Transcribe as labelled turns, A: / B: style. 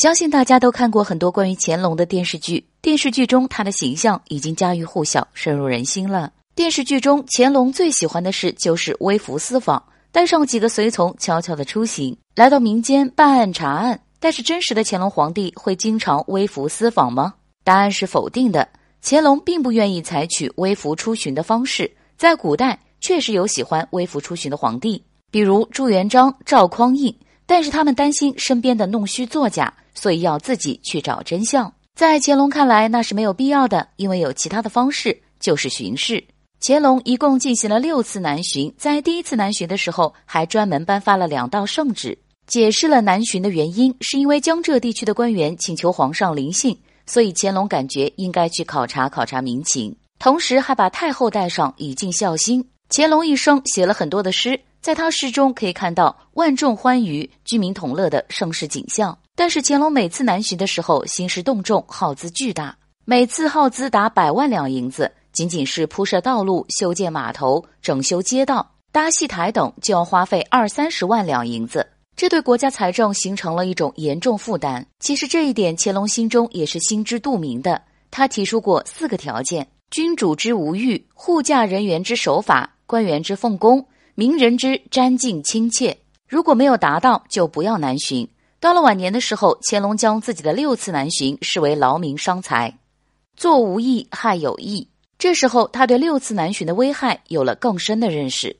A: 相信大家都看过很多关于乾隆的电视剧，电视剧中他的形象已经家喻户晓、深入人心了。电视剧中乾隆最喜欢的事就是微服私访，带上几个随从，悄悄的出行，来到民间办案查案。但是真实的乾隆皇帝会经常微服私访吗？答案是否定的。乾隆并不愿意采取微服出巡的方式，在古代确实有喜欢微服出巡的皇帝，比如朱元璋、赵匡胤。但是他们担心身边的弄虚作假，所以要自己去找真相。在乾隆看来，那是没有必要的，因为有其他的方式，就是巡视。乾隆一共进行了六次南巡，在第一次南巡的时候，还专门颁发了两道圣旨，解释了南巡的原因，是因为江浙地区的官员请求皇上临幸，所以乾隆感觉应该去考察考察民情，同时还把太后带上，以尽孝心。乾隆一生写了很多的诗。在他诗中可以看到万众欢愉、居民同乐的盛世景象。但是乾隆每次南巡的时候，兴师动众，耗资巨大，每次耗资达百万两银子。仅仅是铺设道路、修建码头、整修街道、搭戏台等，就要花费二三十万两银子，这对国家财政形成了一种严重负担。其实这一点，乾隆心中也是心知肚明的。他提出过四个条件：君主之无欲，护驾人员之守法，官员之奉公。名人之瞻敬亲切，如果没有达到，就不要南巡。到了晚年的时候，乾隆将自己的六次南巡视为劳民伤财，做无益害有益。这时候，他对六次南巡的危害有了更深的认识。